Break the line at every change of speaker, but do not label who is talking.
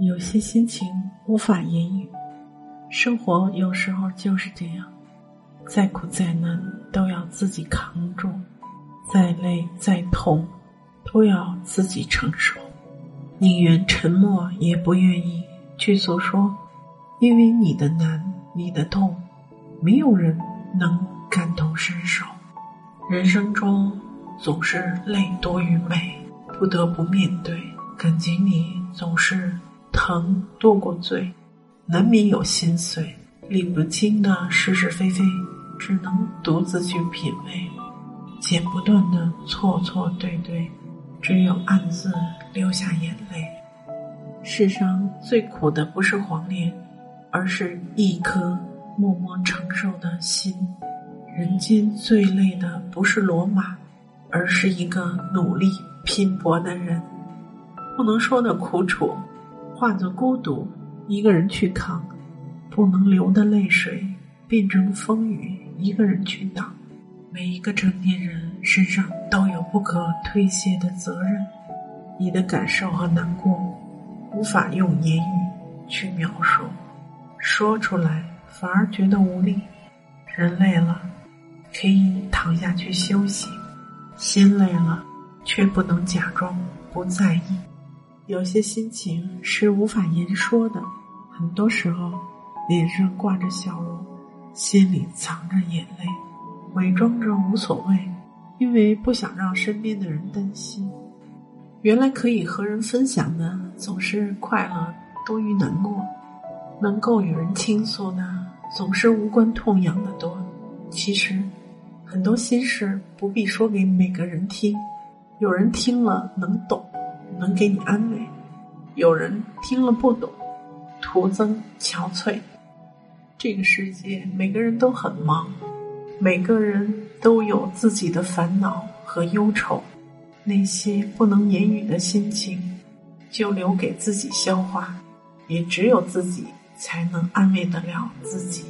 有些心情无法言语，生活有时候就是这样，再苦再难都要自己扛住，再累再痛都要自己承受，宁愿沉默也不愿意去诉说，因为你的难，你的痛，没有人能感同身受。人生中总是泪多于美，不得不面对，感情里总是。疼多过醉，难免有心碎。理不清的是是非非，只能独自去品味。剪不断的错错对对，只有暗自流下眼泪。世上最苦的不是黄连，而是一颗默默承受的心。人间最累的不是罗马，而是一个努力拼搏的人。不能说的苦楚。化作孤独，一个人去扛；不能流的泪水，变成风雨，一个人去挡。每一个成年人身上都有不可推卸的责任，你的感受和难过，无法用言语去描述，说出来反而觉得无力。人累了，可以躺下去休息；心累了，却不能假装不在意。有些心情是无法言说的，很多时候脸上挂着笑容，心里藏着眼泪，伪装着无所谓，因为不想让身边的人担心。原来可以和人分享的总是快乐多于难过，能够与人倾诉的总是无关痛痒的多。其实，很多心事不必说给每个人听，有人听了能懂。能给你安慰，有人听了不懂，徒增憔悴。这个世界每个人都很忙，每个人都有自己的烦恼和忧愁，那些不能言语的心情，就留给自己消化，也只有自己才能安慰得了自己。